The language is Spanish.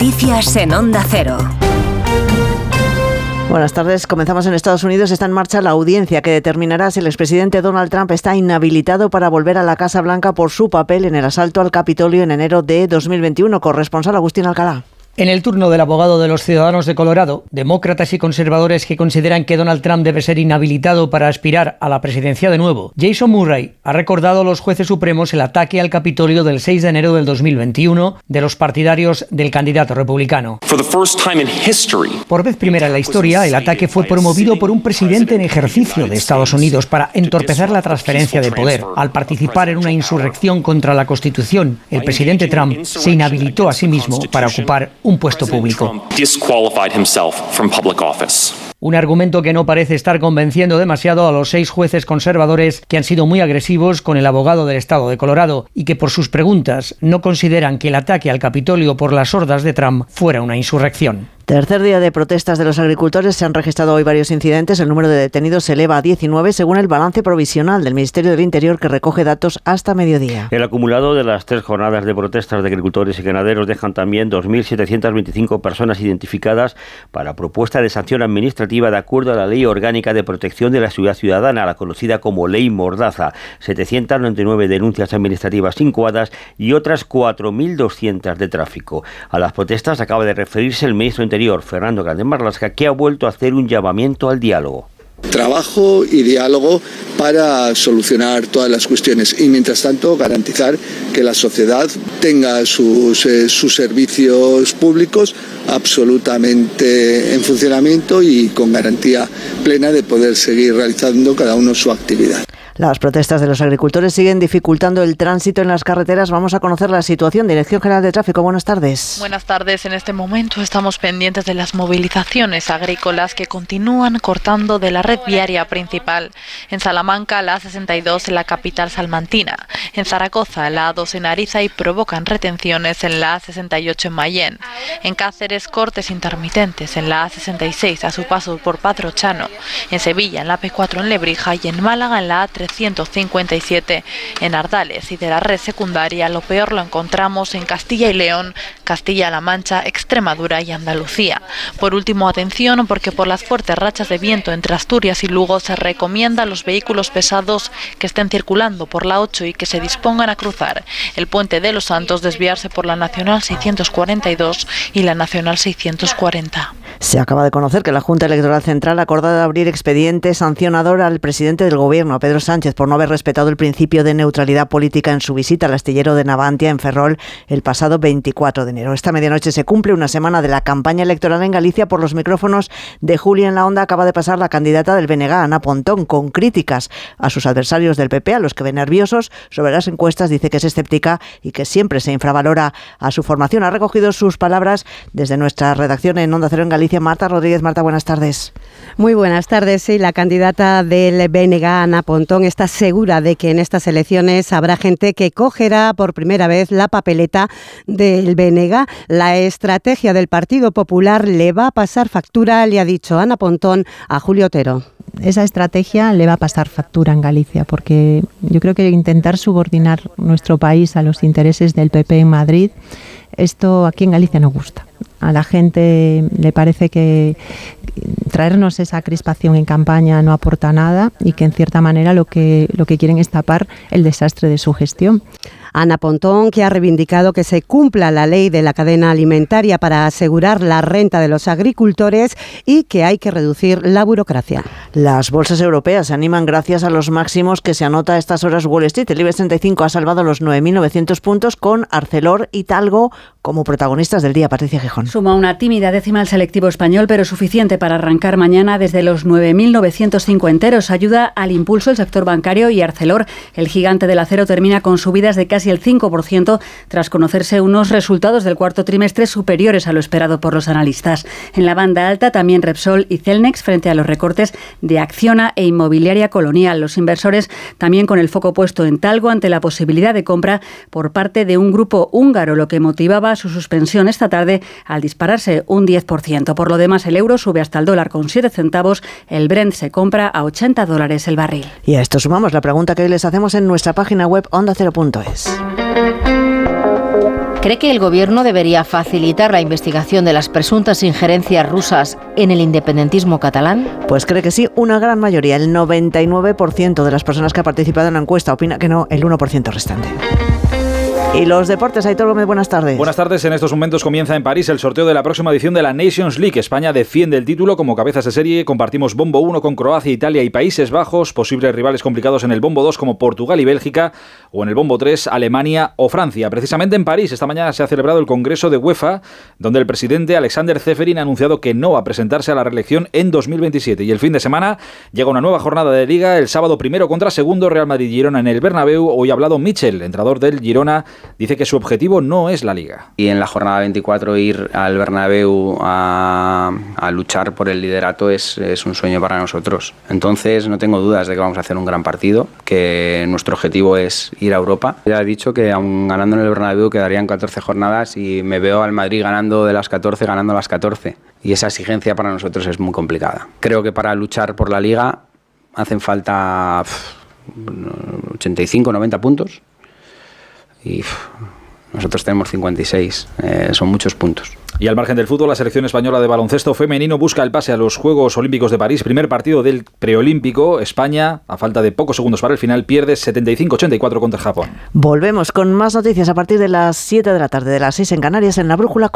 Noticias en Onda Cero. Buenas tardes. Comenzamos en Estados Unidos. Está en marcha la audiencia que determinará si el expresidente Donald Trump está inhabilitado para volver a la Casa Blanca por su papel en el asalto al Capitolio en enero de 2021. Corresponsal Agustín Alcalá. En el turno del abogado de los ciudadanos de Colorado, demócratas y conservadores que consideran que Donald Trump debe ser inhabilitado para aspirar a la presidencia de nuevo, Jason Murray ha recordado a los jueces supremos el ataque al Capitolio del 6 de enero del 2021 de los partidarios del candidato republicano. Por vez primera en la historia, el ataque fue promovido por un presidente en ejercicio de Estados Unidos para entorpecer la transferencia de poder. Al participar en una insurrección contra la Constitución, el presidente Trump se inhabilitó a sí mismo para ocupar un puesto público. Un argumento que no parece estar convenciendo demasiado a los seis jueces conservadores que han sido muy agresivos con el abogado del estado de Colorado y que por sus preguntas no consideran que el ataque al Capitolio por las hordas de Trump fuera una insurrección. Tercer día de protestas de los agricultores. Se han registrado hoy varios incidentes. El número de detenidos se eleva a 19 según el balance provisional del Ministerio del Interior que recoge datos hasta mediodía. El acumulado de las tres jornadas de protestas de agricultores y ganaderos dejan también 2.725 personas identificadas para propuesta de sanción administrativa de acuerdo a la Ley Orgánica de Protección de la Ciudad Ciudadana, la conocida como Ley Mordaza. 799 denuncias administrativas incoadas y otras 4.200 de tráfico. A las protestas acaba de referirse el ministro Interior Fernando Grande Marlasca, que ha vuelto a hacer un llamamiento al diálogo. Trabajo y diálogo para solucionar todas las cuestiones y mientras tanto garantizar que la sociedad tenga sus, eh, sus servicios públicos absolutamente en funcionamiento y con garantía plena de poder seguir realizando cada uno su actividad. Las protestas de los agricultores siguen dificultando el tránsito en las carreteras. Vamos a conocer la situación. Dirección General de Tráfico, buenas tardes. Buenas tardes. En este momento estamos pendientes de las movilizaciones agrícolas que continúan cortando de la red viaria principal. En Salamanca, la A62 en la capital salmantina. En Zaragoza, la A2 en Ariza y provocan retenciones en la A68 en Mayén. En Cáceres, cortes intermitentes en la A66 a su paso por Padrochano. En Sevilla, en la P4 en Lebrija y en Málaga, en la A3 157 en Ardales y de la red secundaria lo peor lo encontramos en Castilla y León, Castilla-La Mancha, Extremadura y Andalucía. Por último, atención porque por las fuertes rachas de viento entre Asturias y Lugo se recomienda a los vehículos pesados que estén circulando por la 8 y que se dispongan a cruzar el puente de los Santos desviarse por la Nacional 642 y la Nacional 640. Se acaba de conocer que la Junta Electoral Central ha acordado abrir expediente sancionador al presidente del Gobierno, Pedro Sánchez, por no haber respetado el principio de neutralidad política en su visita al astillero de Navantia en Ferrol el pasado 24 de enero. Esta medianoche se cumple una semana de la campaña electoral en Galicia por los micrófonos de Julia en la Onda. Acaba de pasar la candidata del BNG, Ana Pontón, con críticas a sus adversarios del PP, a los que ven nerviosos sobre las encuestas. Dice que es escéptica y que siempre se infravalora a su formación. Ha recogido sus palabras desde nuestra redacción en Onda Cero en Galicia Marta Rodríguez. Marta, buenas tardes. Muy buenas tardes. Sí, la candidata del BNG, Ana Pontón, está segura de que en estas elecciones habrá gente que cogerá por primera vez la papeleta del BNG. La estrategia del Partido Popular le va a pasar factura, le ha dicho Ana Pontón a Julio Otero esa estrategia le va a pasar factura en Galicia, porque yo creo que intentar subordinar nuestro país a los intereses del PP en Madrid, esto aquí en Galicia no gusta a la gente le parece que traernos esa crispación en campaña no aporta nada y que en cierta manera lo que, lo que quieren es tapar el desastre de su gestión. Ana Pontón, que ha reivindicado que se cumpla la ley de la cadena alimentaria para asegurar la renta de los agricultores y que hay que reducir la burocracia. Las bolsas europeas se animan gracias a los máximos que se anota a estas horas Wall Street. El IBEX 35 ha salvado los 9.900 puntos con Arcelor y Talgo como protagonistas del día. Patricia Gijón. Suma una tímida décima al selectivo español, pero suficiente para arrancar mañana desde los 9.905 enteros. Ayuda al impulso el sector bancario y Arcelor, el gigante del acero, termina con subidas de casi el 5% tras conocerse unos resultados del cuarto trimestre superiores a lo esperado por los analistas. En la banda alta también Repsol y Celnex frente a los recortes de Acciona e Inmobiliaria Colonial. Los inversores también con el foco puesto en Talgo ante la posibilidad de compra por parte de un grupo húngaro, lo que motivaba su suspensión esta tarde al dispararse un 10%. Por lo demás, el euro sube hasta el dólar con 7 centavos, el Brent se compra a 80 dólares el barril. Y a esto sumamos la pregunta que hoy les hacemos en nuestra página web onda0.es. ¿Cree que el gobierno debería facilitar la investigación de las presuntas injerencias rusas en el independentismo catalán? Pues cree que sí, una gran mayoría, el 99% de las personas que ha participado en la encuesta opina que no, el 1% restante. Y los deportes, Aitor Gómez, buenas tardes. Buenas tardes. En estos momentos comienza en París el sorteo de la próxima edición de la Nations League. España defiende el título como cabezas de serie. Compartimos bombo 1 con Croacia, Italia y Países Bajos. Posibles rivales complicados en el bombo 2 como Portugal y Bélgica. O en el bombo 3, Alemania o Francia. Precisamente en París, esta mañana se ha celebrado el Congreso de UEFA, donde el presidente Alexander Zeferin ha anunciado que no va a presentarse a la reelección en 2027. Y el fin de semana llega una nueva jornada de liga. El sábado primero contra segundo Real Madrid-Girona en el Bernabéu. Hoy ha hablado Michel, entrenador del Girona dice que su objetivo no es la liga. Y en la jornada 24 ir al Bernabéu a, luchar por el liderato es, es, un sueño para nosotros. Entonces no tengo dudas de que vamos a hacer un gran partido, que nuestro objetivo es ir a Europa. Ya he dicho que aún ganando en el Bernabéu quedarían 14 jornadas y me veo al Madrid ganando de las 14, ganando las 14. Y esa exigencia para nosotros es muy complicada. Creo que para luchar por la liga hacen falta 85, 90 puntos y nosotros tenemos 56, eh, son muchos puntos. Y al margen del fútbol, la selección española de baloncesto femenino busca el pase a los Juegos Olímpicos de París. Primer partido del preolímpico. España, a falta de pocos segundos para el final, pierde 75-84 contra Japón. Volvemos con más noticias a partir de las 7 de la tarde, de las 6 en Canarias, en la Brújula.